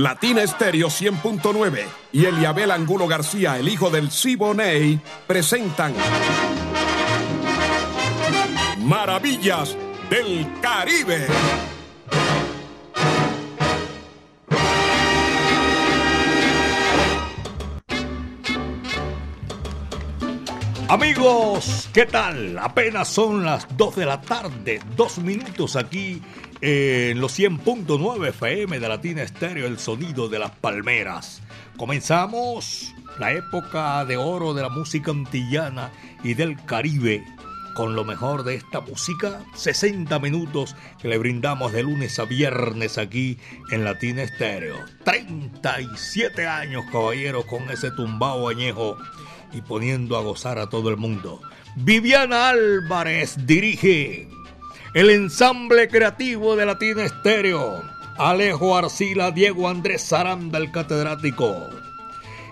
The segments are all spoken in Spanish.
Latina Estéreo 100.9 y Eliabel Angulo García, el hijo del Siboney, presentan Maravillas del Caribe. Amigos, ¿qué tal? Apenas son las 2 de la tarde, dos minutos aquí en los 100.9 FM de Latina Estéreo, el sonido de las palmeras. Comenzamos la época de oro de la música antillana y del Caribe con lo mejor de esta música, 60 minutos que le brindamos de lunes a viernes aquí en Latina Estéreo. 37 años, caballero, con ese tumbao añejo y poniendo a gozar a todo el mundo. Viviana Álvarez dirige el ensamble creativo de Latina Estéreo. Alejo Arcila, Diego Andrés Saranda, el catedrático.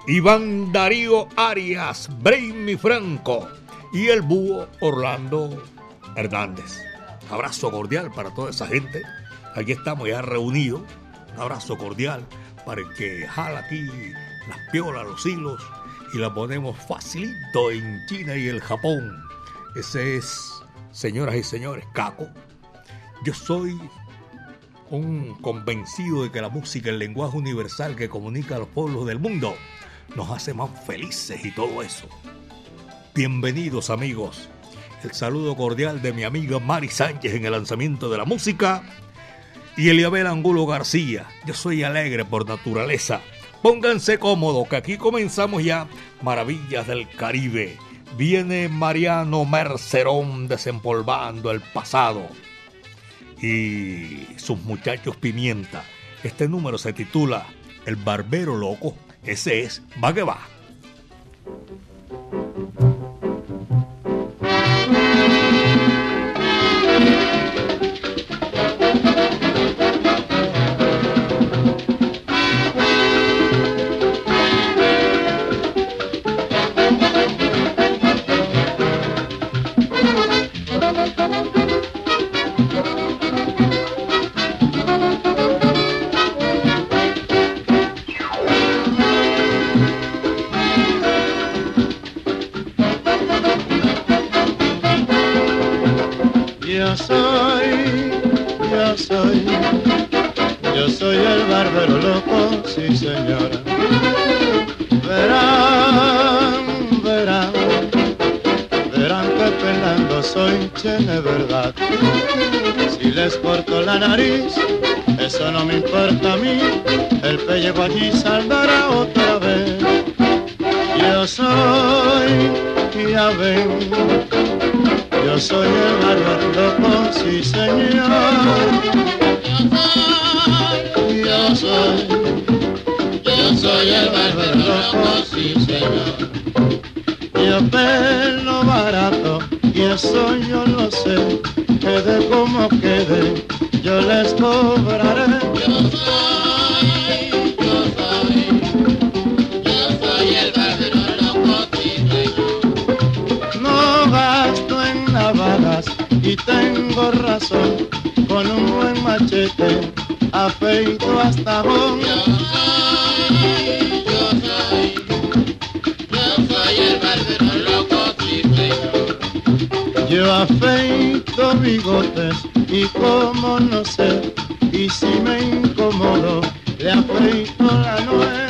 Iván Darío Arias, Brainy Franco y el búho Orlando Hernández. Abrazo cordial para toda esa gente. Aquí estamos ya reunidos. Un abrazo cordial para el que jala aquí las piolas, los hilos y la ponemos facilito en China y el Japón. Ese es, señoras y señores, Caco. Yo soy un convencido de que la música, el lenguaje universal que comunica a los pueblos del mundo, nos hace más felices y todo eso. Bienvenidos amigos. El saludo cordial de mi amiga Mari Sánchez en el lanzamiento de la música y Eliabel Angulo García. Yo soy alegre por naturaleza. Pónganse cómodos que aquí comenzamos ya Maravillas del Caribe. Viene Mariano Mercerón desempolvando el pasado y sus muchachos Pimienta. Este número se titula El Barbero Loco. Ese es Va que va. Si les corto la nariz, eso no me importa a mí, el pellejo allí saldrá otra vez. Yo soy, ya ven, yo soy el barrio loco, sí señor. Yo soy, yo soy, yo soy el barrio loco, sí señor. Yo pelo barato, y eso yo lo sé quede como quede, yo les cobraré. Yo soy, yo soy, yo soy el barrio loco. No gasto en navajas y tengo razón, con un buen machete afeito hasta bon. Yo soy, Yo afeito bigotes y como no sé, y si me incomodo, le afeito la nuez.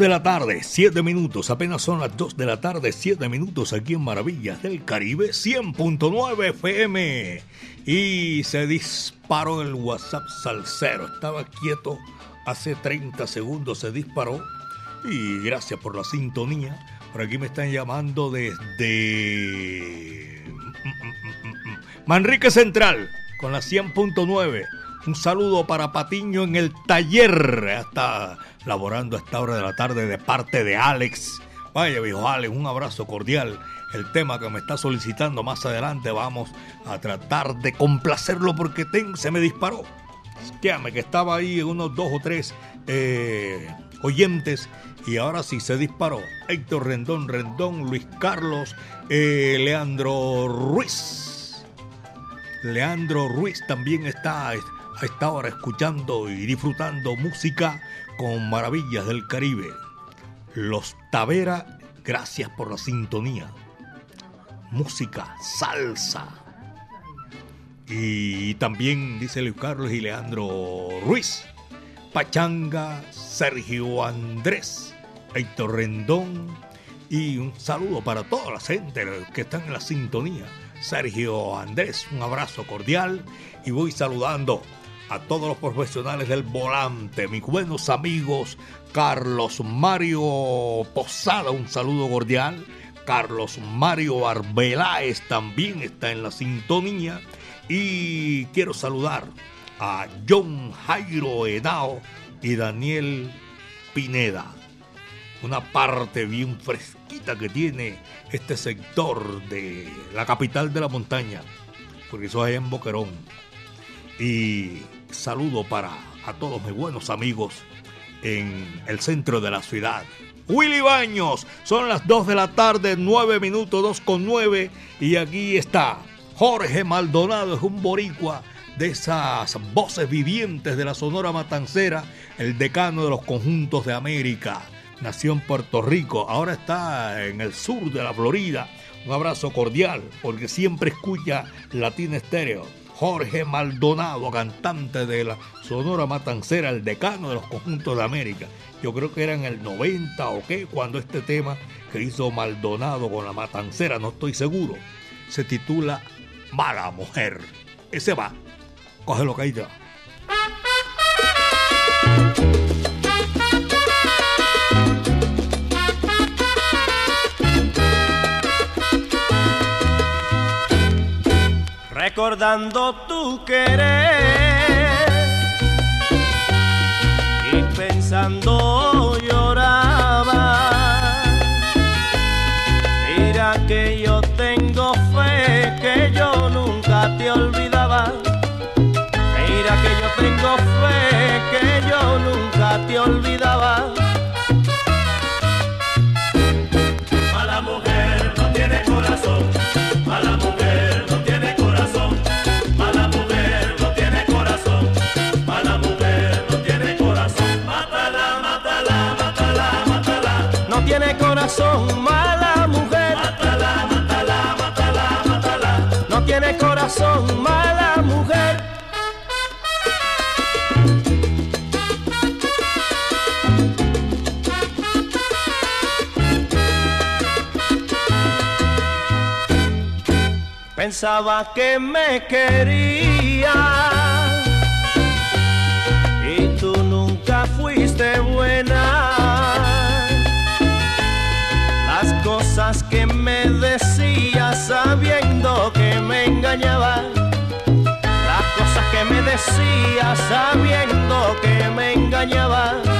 De la tarde, 7 minutos. Apenas son las 2 de la tarde, 7 minutos aquí en Maravillas del Caribe, 100.9 FM. Y se disparó el WhatsApp Salcero. Estaba quieto hace 30 segundos, se disparó. Y gracias por la sintonía. Por aquí me están llamando desde Manrique Central con la 100.9. Un saludo para Patiño en el taller. Está laborando a esta hora de la tarde de parte de Alex. Vaya, viejo Alex, un abrazo cordial. El tema que me está solicitando más adelante vamos a tratar de complacerlo porque se me disparó. Quédame que estaba ahí unos dos o tres eh, oyentes y ahora sí se disparó. Héctor Rendón, Rendón, Luis Carlos, eh, Leandro Ruiz. Leandro Ruiz también está a esta escuchando y disfrutando música con maravillas del Caribe. Los Tavera, gracias por la sintonía. Música, salsa. Y también dice Luis Carlos y Leandro Ruiz. Pachanga, Sergio Andrés, Héctor Rendón. Y un saludo para toda la gente que están en la sintonía. Sergio Andrés, un abrazo cordial. Y voy saludando a todos los profesionales del volante, mis buenos amigos Carlos Mario Posada, un saludo cordial. Carlos Mario Arbeláez también está en la sintonía. Y quiero saludar a John Jairo Henao y Daniel Pineda. Una parte bien fresquita que tiene este sector de la capital de la montaña, porque eso es en Boquerón. Y saludo para a todos mis buenos amigos en el centro de la ciudad. Willy Baños, son las 2 de la tarde, 9 minutos, 2 con 9, y aquí está Jorge Maldonado, es un boricua de esas voces vivientes de la Sonora Matancera, el decano de los conjuntos de América. Nació en Puerto Rico, ahora está en el sur de la Florida. Un abrazo cordial, porque siempre escucha Latina Estéreo. Jorge Maldonado, cantante de la Sonora Matancera, el decano de los conjuntos de América. Yo creo que era en el 90 o qué, cuando este tema que hizo Maldonado con la Matancera, no estoy seguro, se titula Mala Mujer. Ese va, cógelo que recordando tu querer y pensando lloraba. Mira que yo tengo fe que yo nunca te olvidaba. Mira que yo tengo fe que yo nunca te olvidaba. Pensaba que me quería y tú nunca fuiste buena cosas que me decía sabiendo que me engañaba. Las cosas que me decía sabiendo que me engañaba.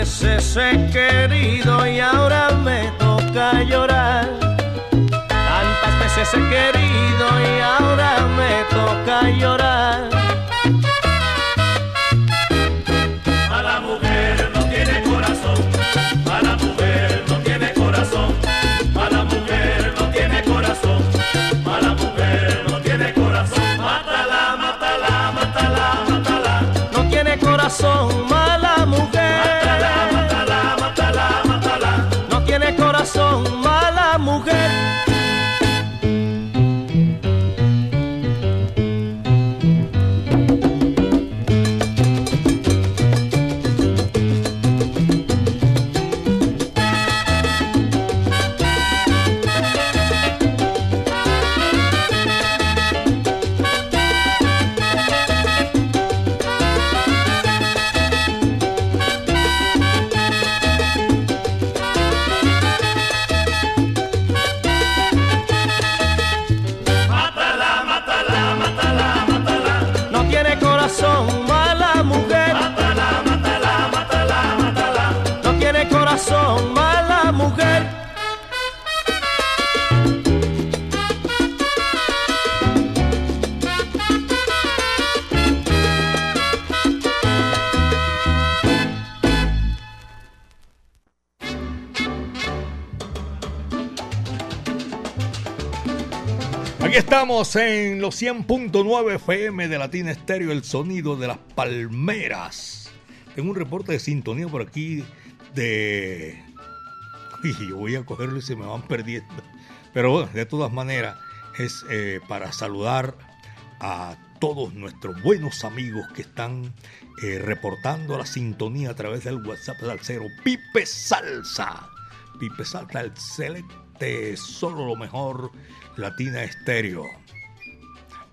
Veces he querido y ahora me toca llorar. Tantas veces he querido y ahora me toca llorar. En los 100.9 FM de Latina Estéreo, el sonido de las palmeras. Tengo un reporte de sintonía por aquí de... Y yo voy a cogerlo y se me van perdiendo. Pero bueno, de todas maneras, es eh, para saludar a todos nuestros buenos amigos que están eh, reportando la sintonía a través del WhatsApp cero Pipe Salsa. Pipe Salsa, el celeste, solo lo mejor Latina Estéreo.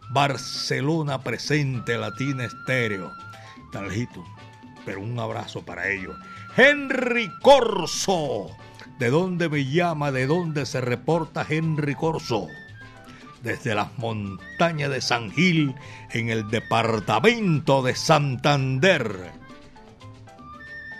Barcelona presente Latina Estéreo. Taljito, pero un abrazo para ellos. Henry Corso. ¿De dónde me llama? ¿De dónde se reporta Henry Corso? Desde las montañas de San Gil, en el departamento de Santander.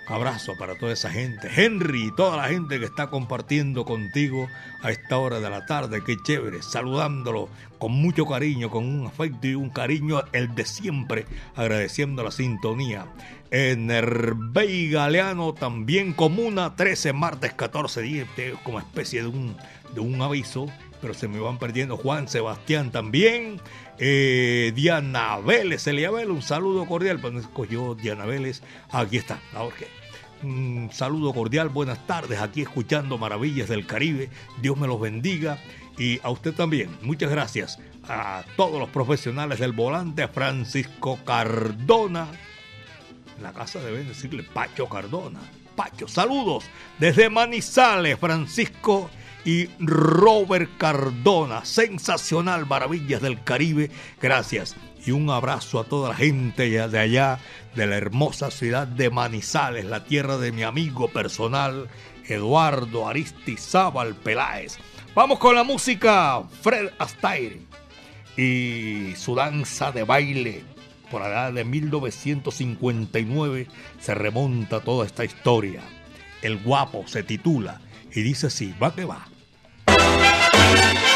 Abrazo para toda esa gente. Henry y toda la gente que está compartiendo contigo a esta hora de la tarde. Qué chévere. Saludándolo con mucho cariño, con un afecto y un cariño, el de siempre. Agradeciendo la sintonía. En Herbey Galeano también comuna 13 martes 14 días. Como especie de un, de un aviso. Pero se me van perdiendo. Juan Sebastián también. Eh, Diana Vélez, Elia Vélez, un saludo cordial. Pues escogió Diana Vélez. Aquí está. Ahora qué. Un saludo cordial, buenas tardes, aquí escuchando Maravillas del Caribe. Dios me los bendiga y a usted también. Muchas gracias a todos los profesionales del volante, a Francisco Cardona. En la casa deben decirle Pacho Cardona. Pacho, saludos desde Manizales, Francisco y Robert Cardona. Sensacional, Maravillas del Caribe. Gracias. Y un abrazo a toda la gente de allá de la hermosa ciudad de Manizales, la tierra de mi amigo personal Eduardo Aristizábal Peláez. Vamos con la música Fred Astaire y su danza de baile. Por allá de 1959 se remonta toda esta historia. El guapo se titula y dice así, va que va. Thank you.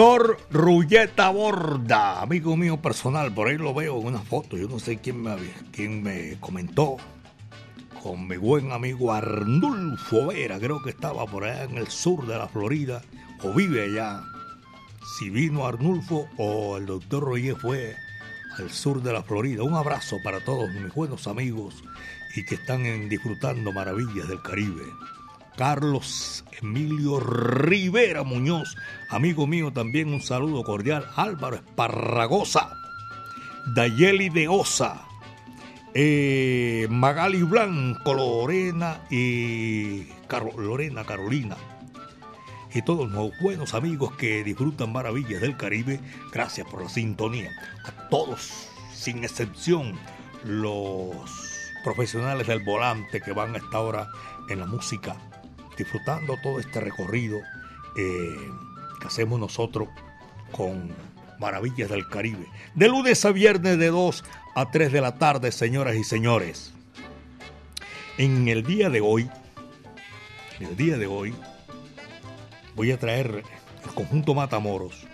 Doctor Rulleta Borda, amigo mío personal, por ahí lo veo en una foto, yo no sé quién me, quién me comentó, con mi buen amigo Arnulfo Vera, creo que estaba por allá en el sur de la Florida, o vive allá. Si vino Arnulfo o el doctor Roger fue al sur de la Florida. Un abrazo para todos mis buenos amigos y que están disfrutando maravillas del Caribe. Carlos Emilio Rivera Muñoz, amigo mío también un saludo cordial, Álvaro Esparragosa, Dayeli de Osa, eh, Magali Blanco, Lorena y Lorena Carolina. Y todos los buenos amigos que disfrutan maravillas del Caribe, gracias por la sintonía. A todos, sin excepción, los profesionales del volante que van a esta hora en la música disfrutando todo este recorrido eh, que hacemos nosotros con Maravillas del Caribe. De lunes a viernes de 2 a 3 de la tarde, señoras y señores. En el día de hoy, el día de hoy, voy a traer el conjunto Matamoros,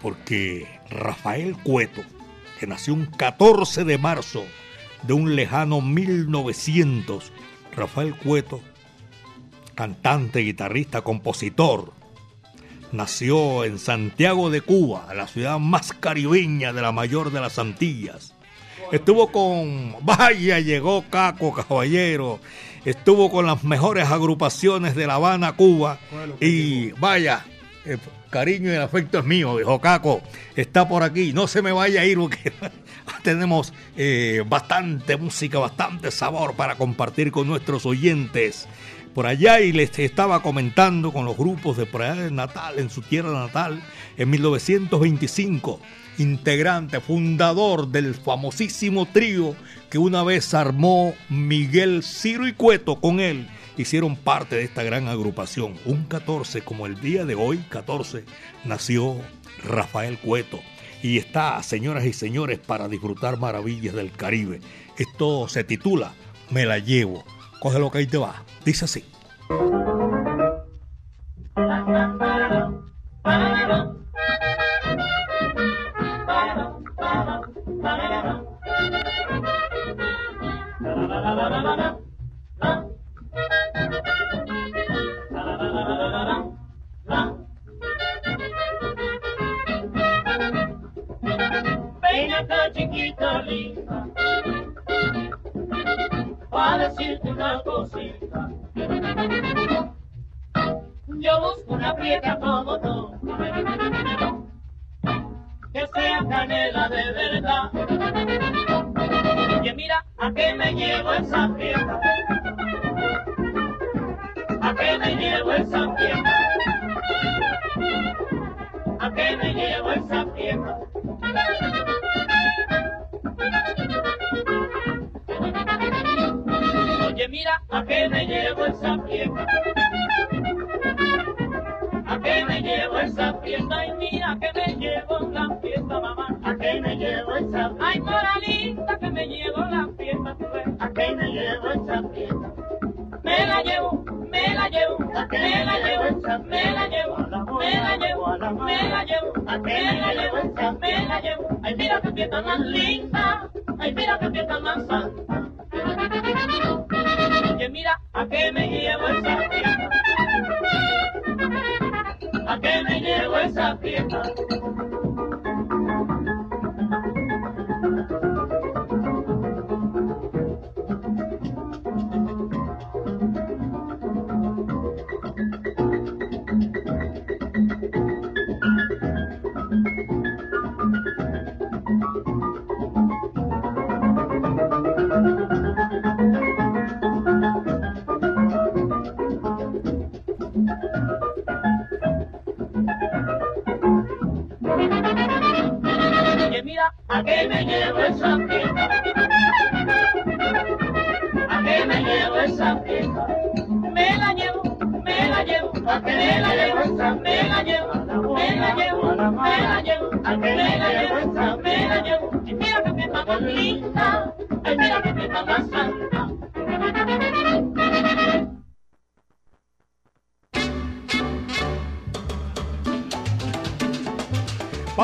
porque Rafael Cueto, que nació un 14 de marzo de un lejano 1900, Rafael Cueto, cantante, guitarrista, compositor, nació en Santiago de Cuba, la ciudad más caribeña de la mayor de las Antillas. Estuvo con, vaya, llegó Caco Caballero, estuvo con las mejores agrupaciones de La Habana, Cuba, y vaya, el cariño y el afecto es mío, dijo Caco, está por aquí, no se me vaya a ir porque tenemos eh, bastante música, bastante sabor para compartir con nuestros oyentes. Por allá y les estaba comentando con los grupos de por allá de Natal, en su tierra natal, en 1925, integrante, fundador del famosísimo trío que una vez armó Miguel Ciro y Cueto con él, hicieron parte de esta gran agrupación. Un 14, como el día de hoy, 14, nació Rafael Cueto. Y está, señoras y señores, para disfrutar maravillas del Caribe. Esto se titula Me la llevo. Coge lo que ahí te va. Dice así. chiquita linda, para decirte una cosita. Yo busco una prieta como tú, que sea canela de verdad. Y mira a qué me llevo esa prieta, a qué me llevo esa prieta, a qué me llevo esa fiesta? Y mira, que me llevo la fiesta, mamá. ¿A qué me llevo esa fiesta? Ay, moralita, que me llevo la fiesta, tú ves. ¿A qué me llevo esa fiesta? Me la llevo, me la llevo, me la llevo, me la llevo, me la llevo, me la llevo, me la llevo, me la llevo. Ay, mira que fiesta más linda, ay, mira que fiesta más santa. Oye, mira, ¿a qué me llevo esa fiesta? Esa fiesta?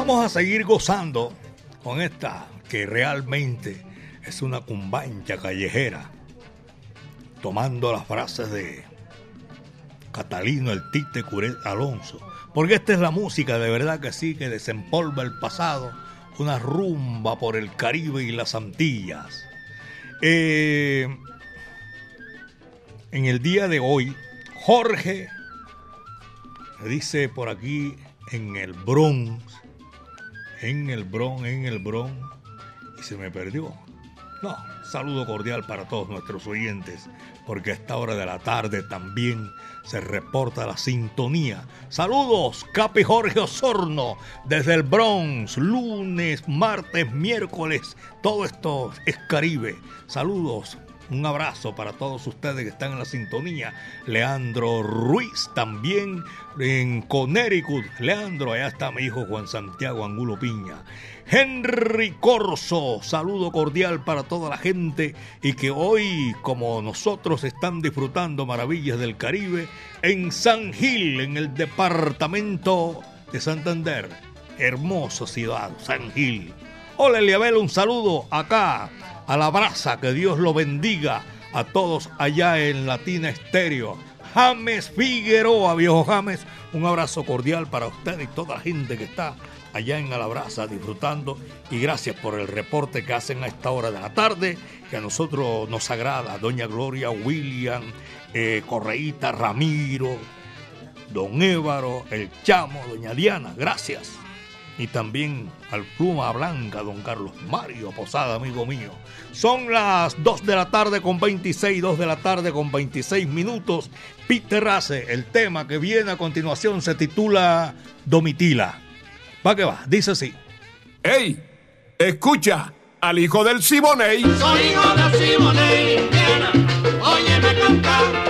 Vamos a seguir gozando con esta que realmente es una cumbancha callejera, tomando las frases de Catalino el Tite Curé Alonso. Porque esta es la música de verdad que sí, que desempolva el pasado, una rumba por el Caribe y las Antillas. Eh, en el día de hoy, Jorge dice por aquí en el Bronx, en el Bronx, en el Bronx, y se me perdió. No, saludo cordial para todos nuestros oyentes, porque a esta hora de la tarde también se reporta la sintonía. Saludos, Capi Jorge Osorno, desde el Bronx, lunes, martes, miércoles, todo esto es Caribe. Saludos, un abrazo para todos ustedes que están en la sintonía. Leandro Ruiz también en Connecticut. Leandro, allá está mi hijo Juan Santiago Angulo Piña. Henry Corso, saludo cordial para toda la gente y que hoy, como nosotros, están disfrutando maravillas del Caribe en San Gil, en el departamento de Santander. Hermosa ciudad, San Gil. Hola Eliabel, un saludo acá a la brasa, que Dios lo bendiga a todos allá en Latina Estéreo. James Figueroa, viejo James, un abrazo cordial para usted y toda la gente que está allá en Alabraza disfrutando y gracias por el reporte que hacen a esta hora de la tarde, que a nosotros nos agrada, doña Gloria, William, eh, Correíta, Ramiro, don Évaro, el Chamo, doña Diana, gracias. Y también al Pluma Blanca, don Carlos Mario Posada, amigo mío. Son las 2 de la tarde con 26, 2 de la tarde con 26 minutos. Peter Race, el tema que viene a continuación se titula Domitila. ¿Va que va? Dice así. ¡Ey! Escucha al hijo del Siboney. Soy hijo de Siboney, Indiana, óyeme cantar.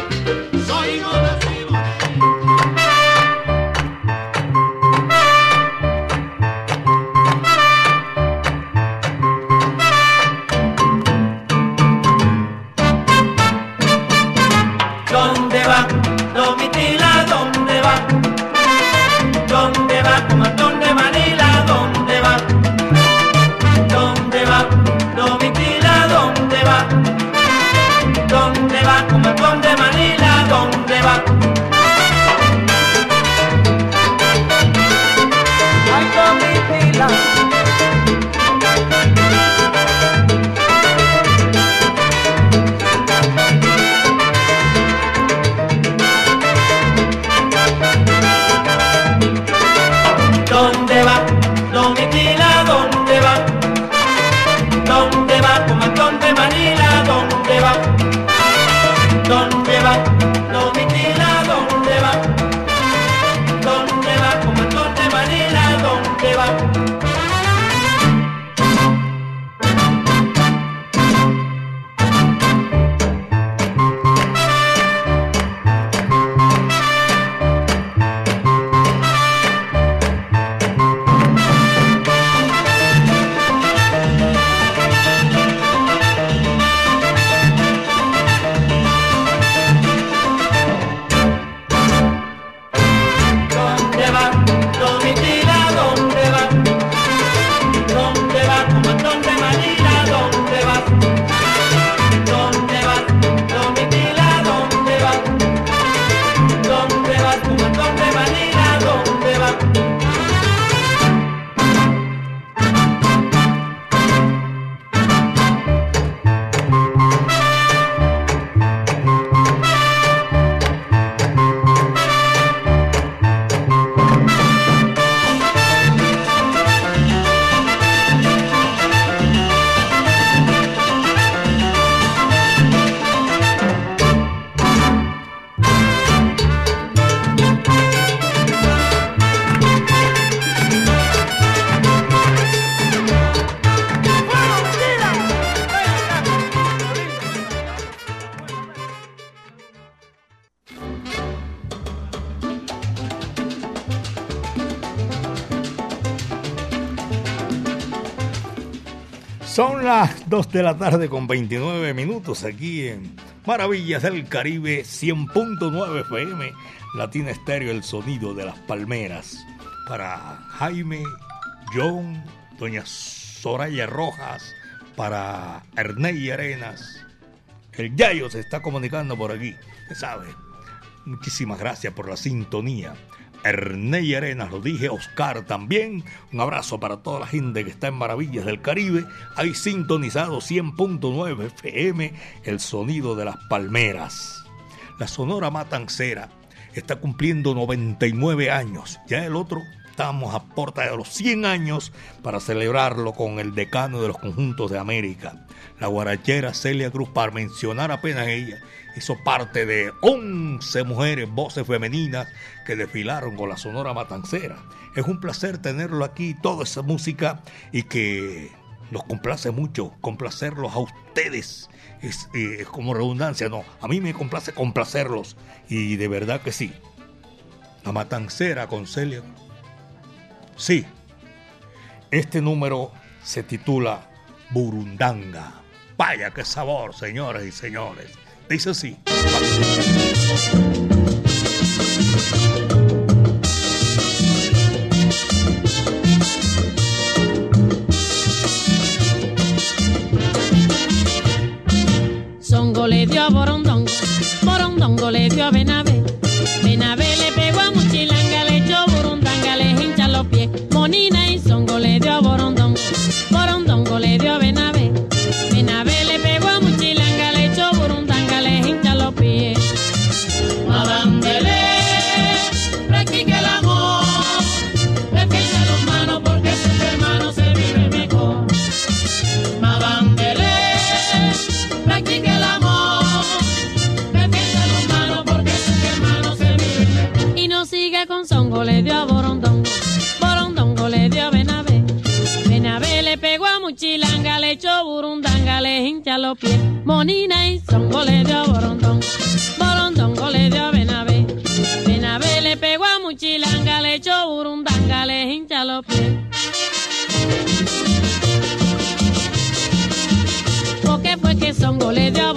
2 de la tarde con 29 minutos aquí en Maravillas del Caribe 100.9 FM, Latina Estéreo, el sonido de las palmeras. Para Jaime John, doña Soraya Rojas, para Ernei Arenas. El Yayo se está comunicando por aquí, se sabe. Muchísimas gracias por la sintonía. Ernei Arenas, lo dije, Oscar también. Un abrazo para toda la gente que está en Maravillas del Caribe. Hay sintonizado 100.9 FM, el sonido de las palmeras. La Sonora Matancera está cumpliendo 99 años. Ya el otro estamos a puerta de los 100 años para celebrarlo con el decano de los conjuntos de América, la guarachera Celia Cruz, para mencionar apenas ella hizo parte de 11 mujeres, voces femeninas que desfilaron con la Sonora Matancera. Es un placer tenerlo aquí, toda esa música y que nos complace mucho complacerlos a ustedes. Es, eh, como redundancia, no, a mí me complace complacerlos y de verdad que sí. La Matancera con Celia. Sí, este número se titula Burundanga. Vaya qué sabor, señores y señores. Dice así. Hincha los pies. Monina y Songo le dio a Borondongo, le dio Benavé. Benavé le pegó a Muchilanga, le echó Burundanga, le hincha los pies. Porque fue que Songo le dio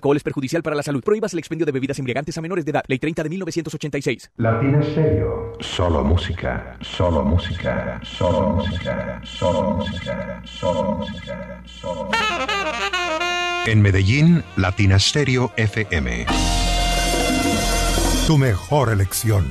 alcohol es perjudicial para la salud. Prohíbas el expendio de bebidas embriagantes a menores de edad. Ley 30 de 1986. Latina Stereo. Solo música, solo música, solo música, solo música, solo música, solo En Medellín, Latina Stereo FM. Tu mejor elección.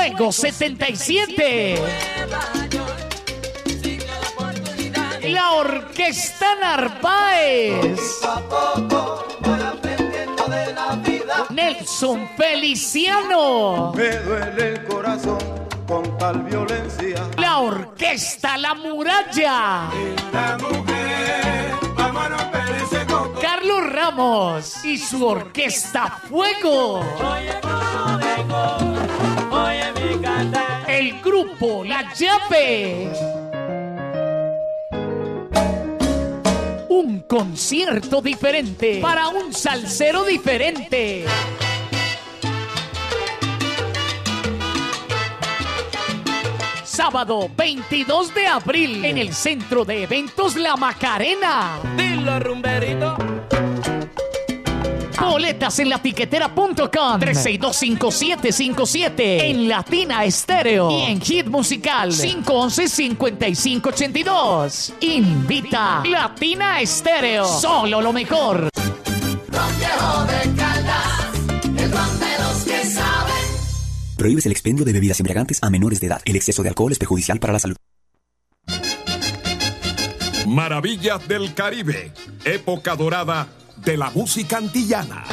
Fuego 77. La Orquesta Narváez. Nelson Feliciano. Me duele el corazón con tal violencia. La Orquesta La Muralla. La mujer, Carlos Ramos y su Orquesta Fuego. El grupo La Llave. Un concierto diferente para un salsero diferente. Sábado 22 de abril en el Centro de Eventos La Macarena. Dilo, rumberito. Boletas en latiquetera.com 3625757 en Latina Estéreo y en Hit Musical 511-5582. Invita Latina Estéreo. Solo lo mejor. Prohíbes el expendio de bebidas embriagantes a menores de edad. El exceso de alcohol es perjudicial para la salud. Maravillas del Caribe, época dorada de la música antillana.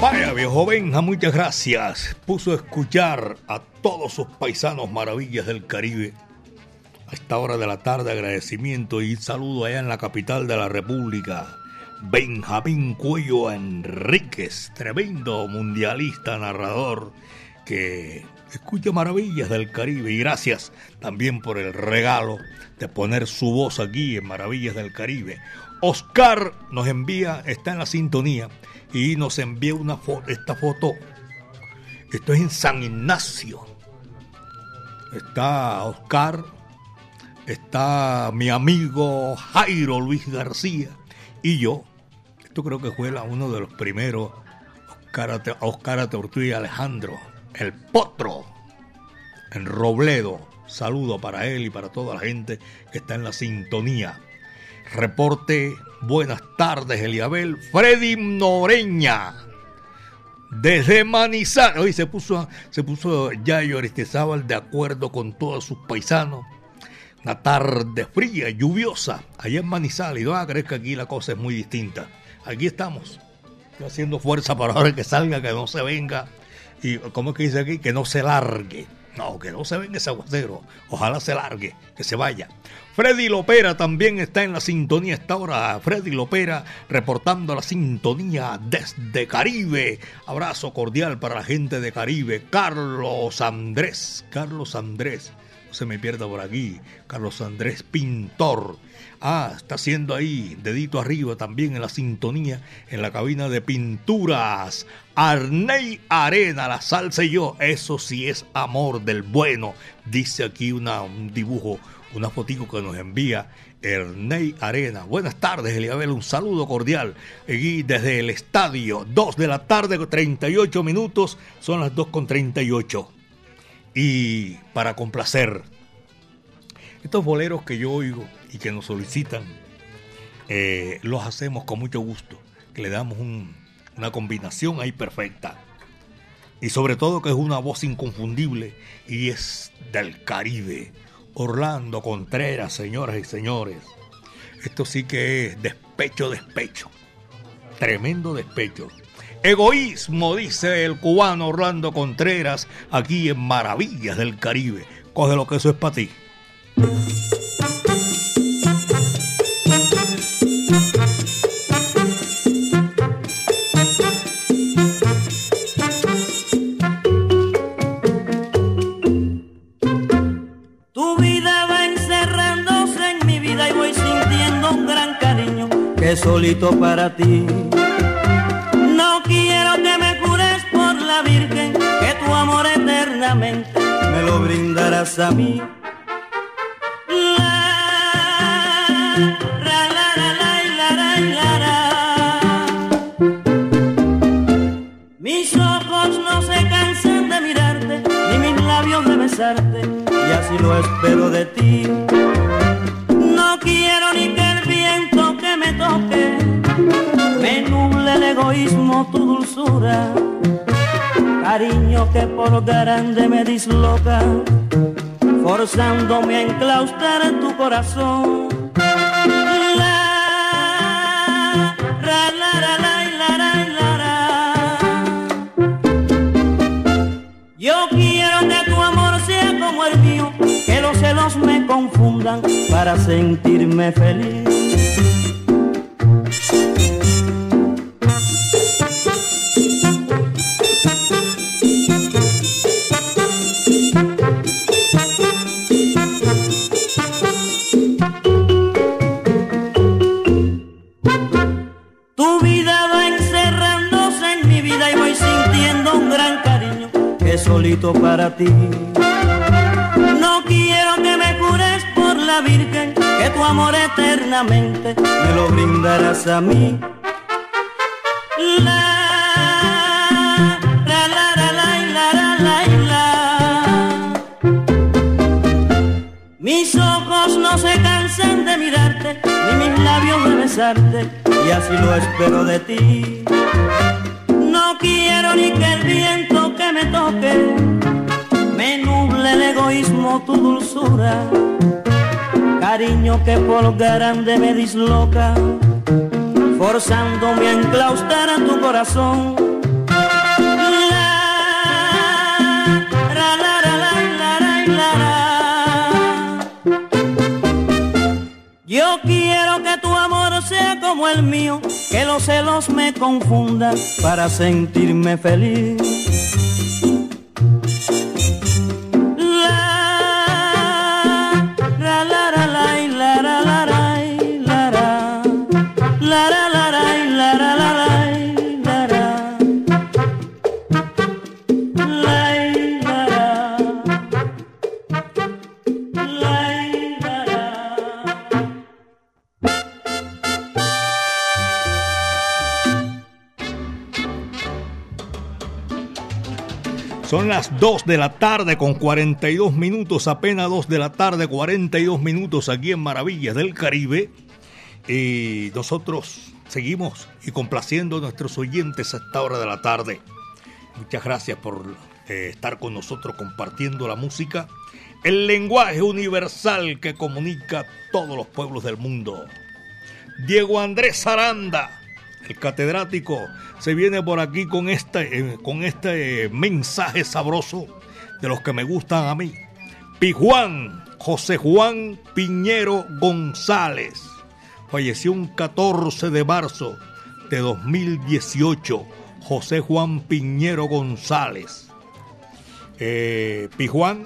Vaya, viejo Benja, muchas gracias. Puso a escuchar a todos sus paisanos maravillas del Caribe. A esta hora de la tarde, agradecimiento y saludo allá en la capital de la República. Benjamín Cuello Enríquez, tremendo mundialista, narrador, que escucha maravillas del Caribe. Y gracias también por el regalo de poner su voz aquí en Maravillas del Caribe. Oscar nos envía, está en la sintonía y nos envía una foto, esta foto. Esto es en San Ignacio. Está Oscar, está mi amigo Jairo Luis García y yo. Esto creo que fue la- uno de los primeros. Oscar, Oscar Alejandro, el potro, en Robledo. Saludo para él y para toda la gente que está en la sintonía. Reporte, buenas tardes, Eliabel. Freddy Noreña, desde Manizales. Hoy se puso, se puso Yayo Aristizábal de acuerdo con todos sus paisanos. Una tarde fría, lluviosa, allá en Manizales. Y no que aquí la cosa es muy distinta. Aquí estamos, haciendo fuerza para ahora que salga, que no se venga. Y como es que dice aquí, que no se largue. No, que no se venga ese aguacero. Ojalá se largue, que se vaya. Freddy Lopera también está en la sintonía esta hora. Freddy Lopera reportando la sintonía desde Caribe. Abrazo cordial para la gente de Caribe. Carlos Andrés. Carlos Andrés. Se me pierda por aquí. Carlos Andrés Pintor. Ah, está haciendo ahí, dedito arriba también en la sintonía, en la cabina de pinturas. Arney Arena, la salsa y yo, eso sí es amor del bueno. Dice aquí un dibujo, una fotico que nos envía Erney Arena. Buenas tardes, Eliabel, un saludo cordial. Aquí desde el estadio, 2 de la tarde, 38 minutos, son las 2 con 38. Y para complacer, estos boleros que yo oigo y que nos solicitan, eh, los hacemos con mucho gusto, que le damos un- una combinación ahí perfecta. Y sobre todo que es una voz inconfundible y es del Caribe. Orlando Contreras, señoras y señores. Esto sí que es despecho, despecho. Tremendo despecho. Egoísmo, dice el cubano Orlando Contreras, aquí en Maravillas del Caribe. Coge lo que eso es para ti. Tu vida va Virgen que tu amor eternamente me lo brindarás a mí. Mis ojos no se cansan de mirarte, ni mis labios de besarte, y así lo espero de ti. No quiero ni que el viento que me toque me nuble el egoísmo, tu dulzura cariño que por grande me disloca, forzándome a enclaustrar en tu corazón. Yo quiero que tu amor sea como el mío, que los celos me confundan para sentirme feliz. Para ti. No quiero que me cures por la Virgen, que tu amor eternamente me lo brindarás a mí. La. Mis ojos no se cansan de mirarte, ni mis labios de besarte, y así lo espero de ti. No quiero ni que el viento que me toque egoísmo tu dulzura, cariño que por grande me disloca, forzándome a enclaustrar a tu corazón. Yo quiero que tu amor sea como el mío, que los celos me confundan para sentirme feliz. 2 de la tarde con 42 minutos, apenas 2 de la tarde, 42 minutos aquí en Maravillas del Caribe. Y nosotros seguimos y complaciendo a nuestros oyentes a esta hora de la tarde. Muchas gracias por eh, estar con nosotros compartiendo la música, el lenguaje universal que comunica a todos los pueblos del mundo. Diego Andrés Aranda, catedrático se viene por aquí con este, eh, con este mensaje sabroso de los que me gustan a mí. Pijuán, José Juan Piñero González, falleció un 14 de marzo de 2018. José Juan Piñero González. Eh, Pijuán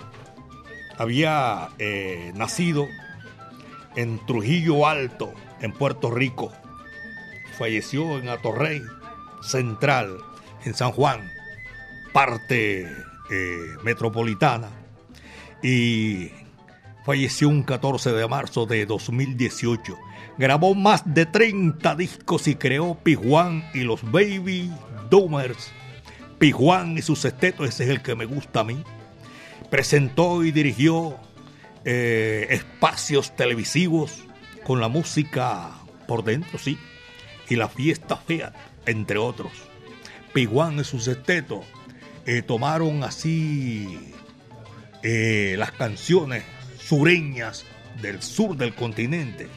había eh, nacido en Trujillo Alto, en Puerto Rico. Falleció en Atorrey, central en San Juan, parte eh, metropolitana, y falleció un 14 de marzo de 2018. Grabó más de 30 discos y creó Pijuan y los Baby Doomers. Pijuan y sus estetos, ese es el que me gusta a mí. Presentó y dirigió eh, espacios televisivos con la música por dentro, sí, y la fiesta fea entre otros. Piguán y sus estetos eh, tomaron así eh, las canciones sureñas del sur del continente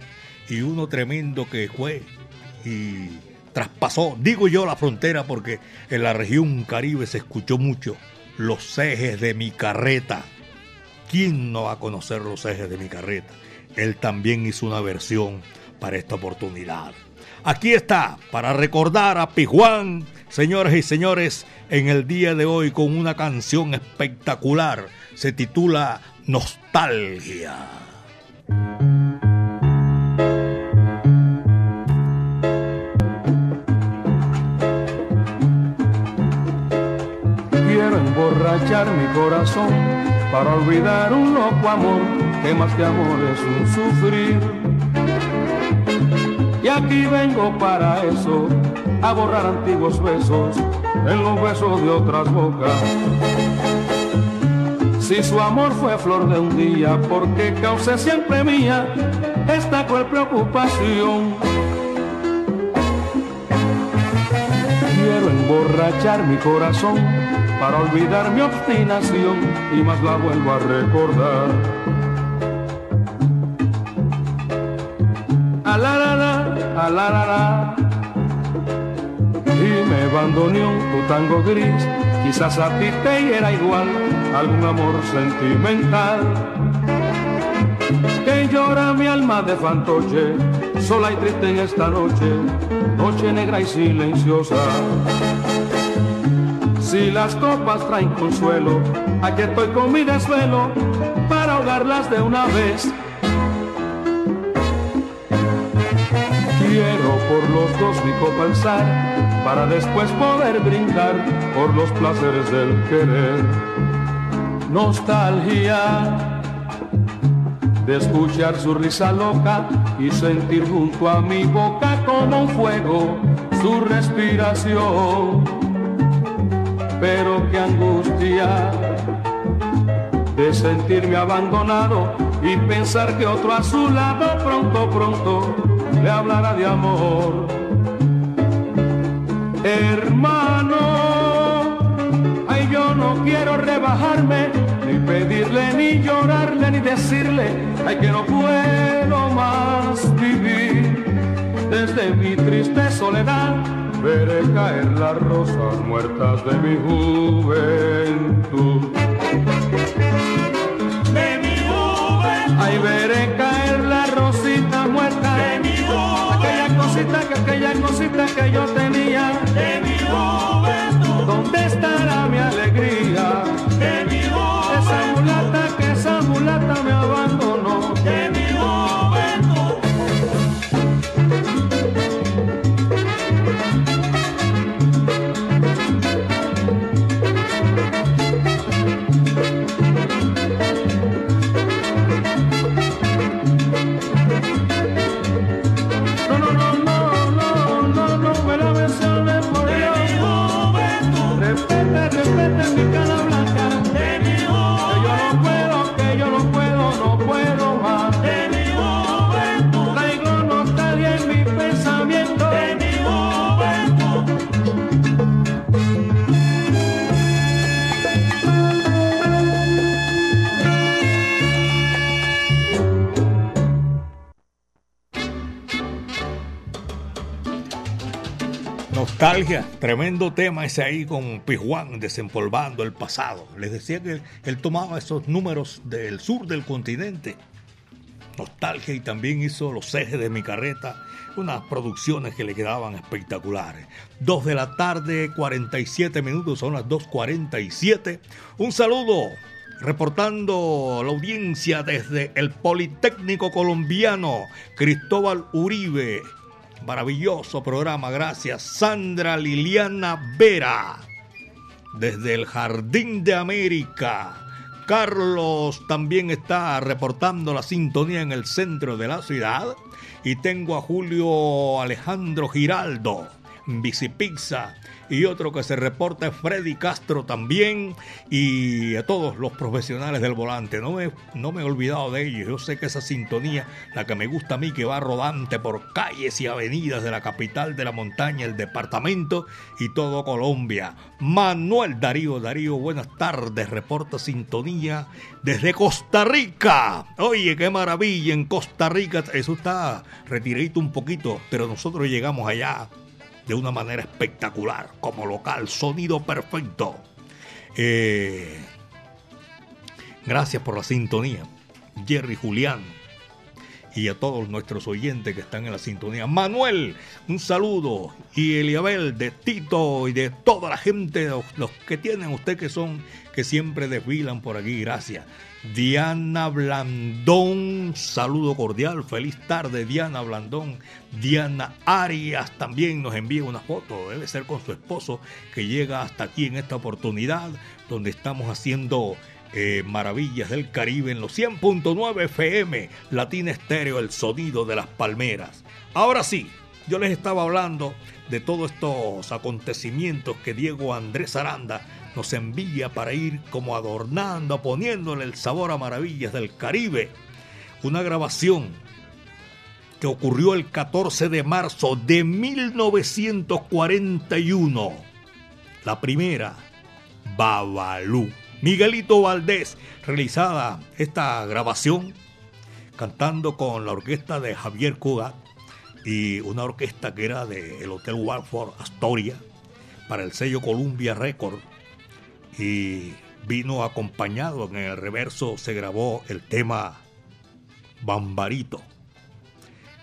y uno tremendo que fue y traspasó, digo yo, la frontera porque en la región caribe se escuchó mucho los ejes de mi carreta. ¿Quién no va a conocer los ejes de mi carreta? Él también hizo una versión para esta oportunidad. Aquí está, para recordar a Pijuán, señores y señores, en el día de hoy con una canción espectacular. Se titula Nostalgia. Quiero emborrachar mi corazón para olvidar un loco amor que más que amor es un sufrir y aquí vengo para eso, a borrar antiguos besos en los besos de otras bocas. Si su amor fue flor de un día, porque causé siempre mía esta cruel preocupación. Quiero emborrachar mi corazón para olvidar mi obstinación y más la vuelvo a recordar. A a la la la. Y me abandoné tu tango gris, quizás a ti te hiera igual algún amor sentimental. Que llora mi alma de fantoche, sola y triste en esta noche, noche negra y silenciosa. Si las copas traen consuelo, aquí estoy con mi desvelo para ahogarlas de una vez. Quiero por los dos mi copa alzar, para después poder brindar por los placeres del querer. Nostalgia de escuchar su risa loca y sentir junto a mi boca como un fuego su respiración. Pero qué angustia de sentirme abandonado y pensar que otro a su lado pronto, pronto le hablará de amor. Hermano, ay yo no quiero rebajarme, ni pedirle, ni llorarle, ni decirle, ay que no puedo más vivir. Desde mi triste soledad veré caer las rosas muertas de mi juventud. De mi juventud. Ahí veré aquella cosita que yo tenía Nostalgia, tremendo tema ese ahí con Pijuán desempolvando el pasado. Les decía que él tomaba esos números del sur del continente. Nostalgia y también hizo Los ejes de mi carreta, unas producciones que le quedaban espectaculares. Dos de la tarde, 47 minutos, son las 2.47. Un saludo, reportando la audiencia desde el Politécnico Colombiano, Cristóbal Uribe. Maravilloso programa, gracias. Sandra Liliana Vera, desde el Jardín de América. Carlos también está reportando la sintonía en el centro de la ciudad. Y tengo a Julio Alejandro Giraldo, Bicipizza. Y otro que se reporta es Freddy Castro también. Y a todos los profesionales del volante. No me, no me he olvidado de ellos. Yo sé que esa sintonía, la que me gusta a mí, que va rodante por calles y avenidas de la capital de la montaña, el departamento y todo Colombia. Manuel Darío, Darío, buenas tardes. Reporta sintonía desde Costa Rica. Oye, qué maravilla en Costa Rica. Eso está retiradito un poquito, pero nosotros llegamos allá de una manera espectacular, como local, sonido perfecto. Eh, gracias por la sintonía, Jerry Julián, y a todos nuestros oyentes que están en la sintonía. Manuel, un saludo, y Eliabel de Tito y de toda la gente, los, que tienen usted que son, que siempre desfilan por aquí, gracias. Diana Blandón, saludo cordial, feliz tarde Diana Blandón. Diana Arias también nos envía una foto, debe ser con su esposo, que llega hasta aquí en esta oportunidad, donde estamos haciendo eh, maravillas del Caribe en los 100.9 FM, Latina Estéreo, el sonido de las palmeras. Ahora sí, yo les estaba hablando de todos estos acontecimientos que Diego Andrés Aranda nos envía para ir como adornando, poniéndole el sabor a maravillas del Caribe. Una grabación que ocurrió el 14 de marzo de 1941. La primera, Babalú. Miguelito Valdés, realizada esta grabación cantando con la orquesta de Javier Cugat y una orquesta que era del Hotel Walford Astoria para el sello Columbia Record y vino acompañado en el reverso se grabó el tema Bambarito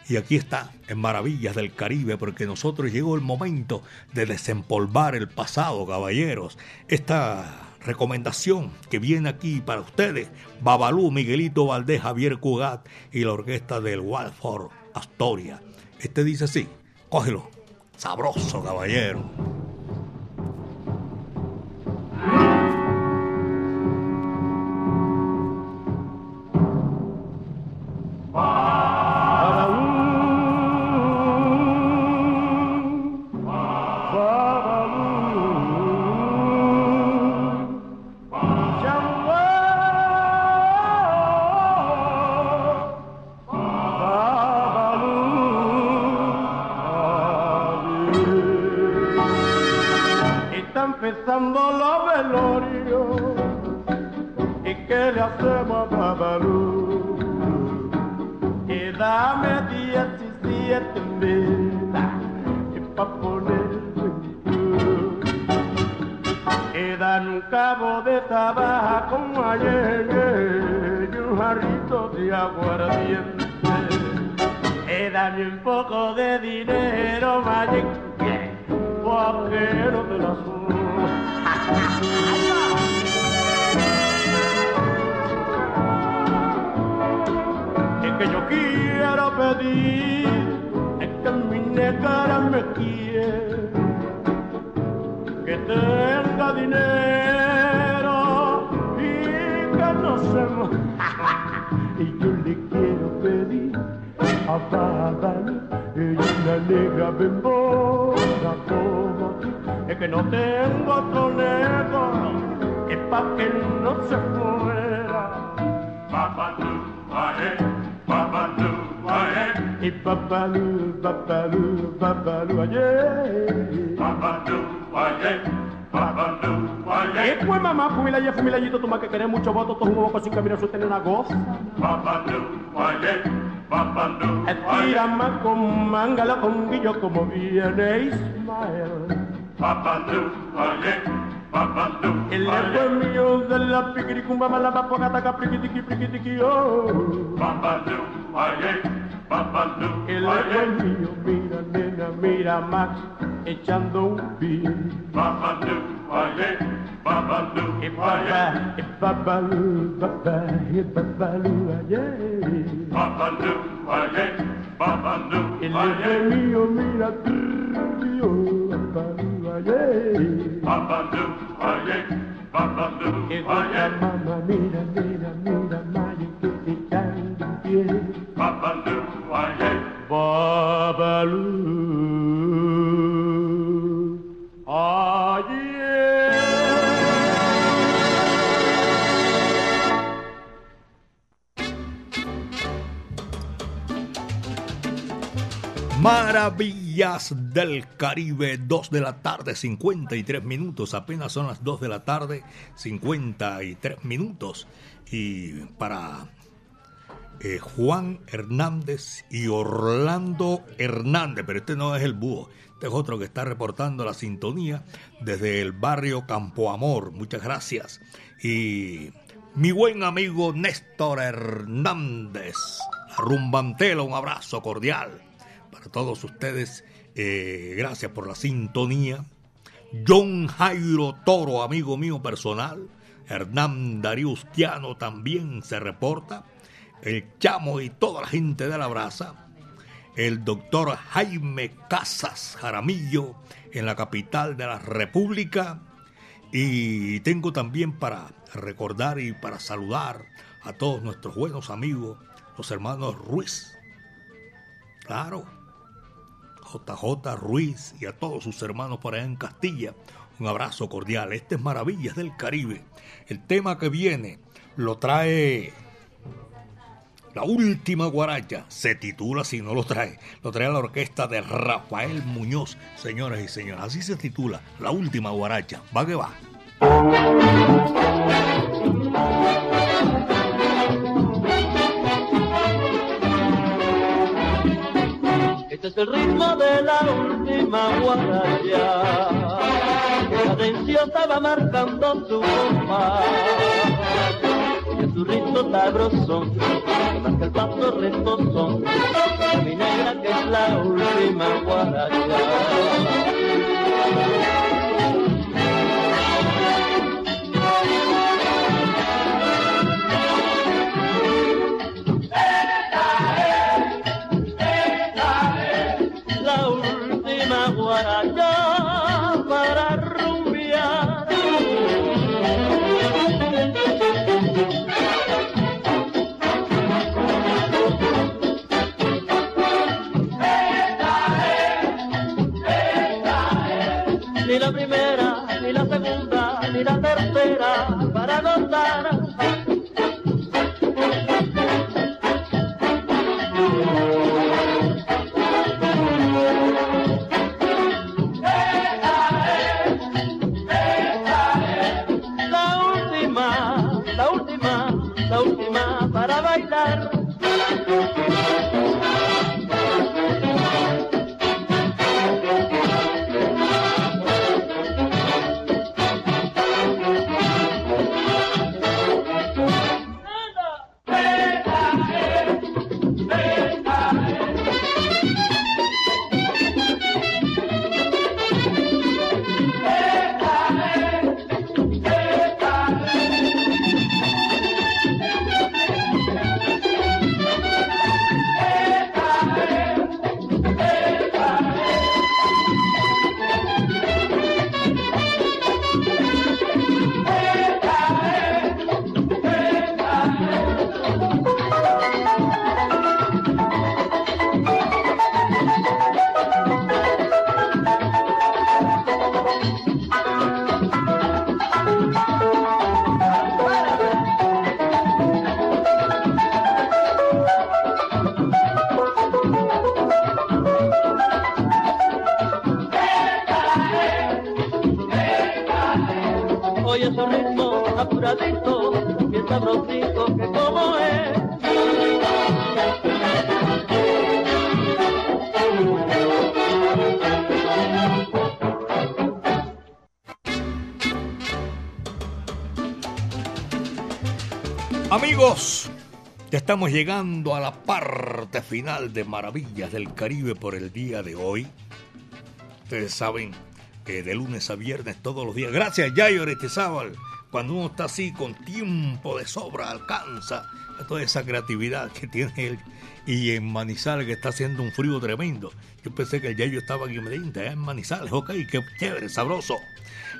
y aquí está, en Maravillas del Caribe, porque nosotros llegó el momento de desempolvar el pasado, caballeros. Esta recomendación que viene aquí para ustedes, Babalú, Miguelito Valdés, Javier Cugat y la orquesta del Walford Astoria. Este dice así, cógelo, sabroso, caballero. ¿Y qué le hacemos a Babalú? Y dame 17 mil y pa' ponerme Y dan un cabo de tabaco ayer y un jarrito de aguardiente. Y dan un poco de dinero, Magic, porque no te la que yo quiero pedir, es que mi negra me quiere, que tenga dinero y que no se Y yo le quiero pedir a Babalu y una negra bembona como tú. Es que no tengo otro negro, es pa' que no se muera. Babalú, ae, babalú, ae. Y babalú, babalú, babalú, aye. Babalú, aye. Babalú, aye. Y pues mamá, fumila y fumila y tú más que querés mucho voto, tú un boco sin camino, su tener una goza. Tira más con mangala con guillo como viene Ismael. Babalú, aye. Babalú, El lengua mío de la piquiricumba malaba pogata priquitiqui priquitiqui oh. Babalú, aye. Babalú, El lengua mío, mira nena, mira Max, echando un pie. Babalú, aye. Babalú, Y papá, y babalú, papá, y babalú, aye. Babalú, aye. Babalú, El lengua mío, mira, mío, babalú, aye. Babalú, Maravilha! Del Caribe, 2 de la tarde, 53 minutos. Apenas son las 2 de la tarde, 53 minutos. Y para eh, Juan Hernández y Orlando Hernández, pero este no es el búho, este es otro que está reportando la sintonía desde el barrio Campo Amor. Muchas gracias. Y mi buen amigo Néstor Hernández, la rumbantela, un abrazo cordial para todos ustedes. eh, gracias por la sintonía. John Jairo Toro, amigo mío personal. Hernán Darío Ustiano también se reporta. El Chamo y toda la gente de la brasa. El doctor Jaime Casas Jaramillo en la capital de la República. Y tengo también para recordar y para saludar a todos nuestros buenos amigos, los hermanos Ruiz. Claro, JJ Ruiz y a todos sus hermanos por allá en Castilla. Un abrazo cordial. Este es Maravillas del Caribe. El tema que viene lo trae La última guaracha se titula, si no lo trae, lo trae la orquesta de Rafael Muñoz, señoras y señores. Así se titula, La última guaracha. Va que va. Este es el ritmo de la última guaraya, que cadenciosa va marcando su compás. Su ritmo sabroso, marca el paso retozón, mi negra que es la última guaraya. Tercera para gozar. Estamos llegando a la parte final de Maravillas del Caribe por el día de hoy. Ustedes saben que de lunes a viernes todos los días. Gracias, Yayo Aretizábal. Cuando uno está así con tiempo de sobra, alcanza toda esa creatividad que tiene él. Y en Manizales, que está haciendo un frío tremendo. Yo pensé que el Yayo estaba aquí en Medellín, en Manizales. Ok, qué chévere, sabroso.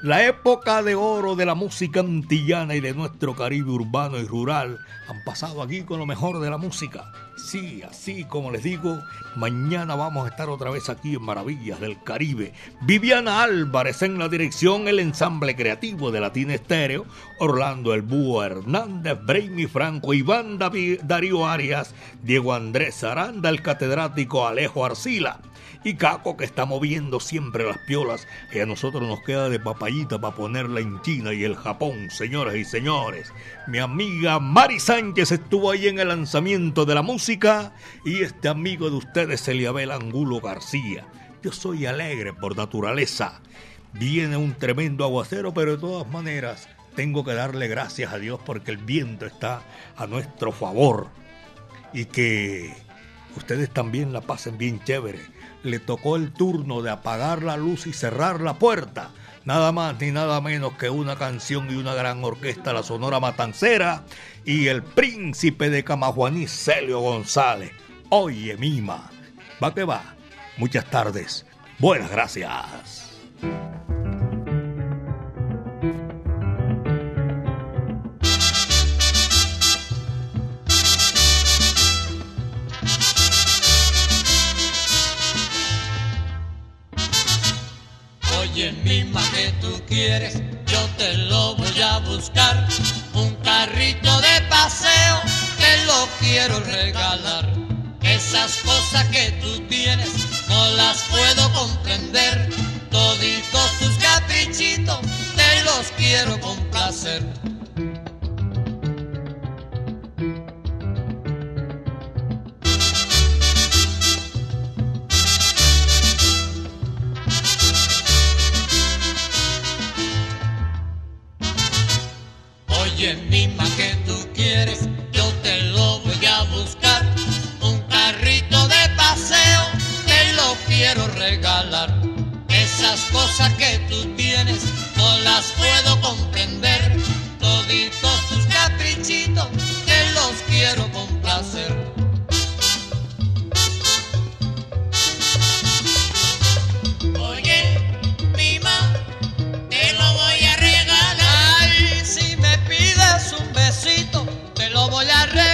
La época de oro de la música antillana y de nuestro Caribe urbano y rural han pasado aquí con lo mejor de la música. Sí, así como les digo, mañana vamos a estar otra vez aquí en Maravillas del Caribe. Viviana Álvarez en la dirección, el ensamble creativo de Latina Estéreo, Orlando El Búho Hernández, Brainy Franco, Iván David- Darío Arias, Diego Andrés Aranda, el catedrático Alejo Arcila y Caco que está moviendo siempre las piolas y a nosotros nos queda de papayita para ponerla en China y el Japón, señoras y señores. Mi amiga Mari Sánchez estuvo ahí en el lanzamiento de la música y este amigo de ustedes, Eliabel Angulo García. Yo soy alegre por naturaleza. Viene un tremendo aguacero, pero de todas maneras tengo que darle gracias a Dios porque el viento está a nuestro favor y que ustedes también la pasen bien chévere. Le tocó el turno de apagar la luz y cerrar la puerta. Nada más ni nada menos que una canción y una gran orquesta, la Sonora Matancera y el príncipe de Camajuaní, Celio González. Oye, Mima, va que va. Muchas tardes. Buenas gracias. Misma que tú quieres, yo te lo voy a buscar. Un carrito de paseo te lo quiero regalar. Esas cosas que tú tienes no las puedo comprender. Toditos tus caprichitos te los quiero complacer. Mima, que tú quieres? Yo te lo voy a buscar. Un carrito de paseo, te lo quiero regalar. Esas cosas que tú tienes, no las puedo comprender. Toditos tus caprichitos, te los quiero complacer. Besito, te lo voy a regalar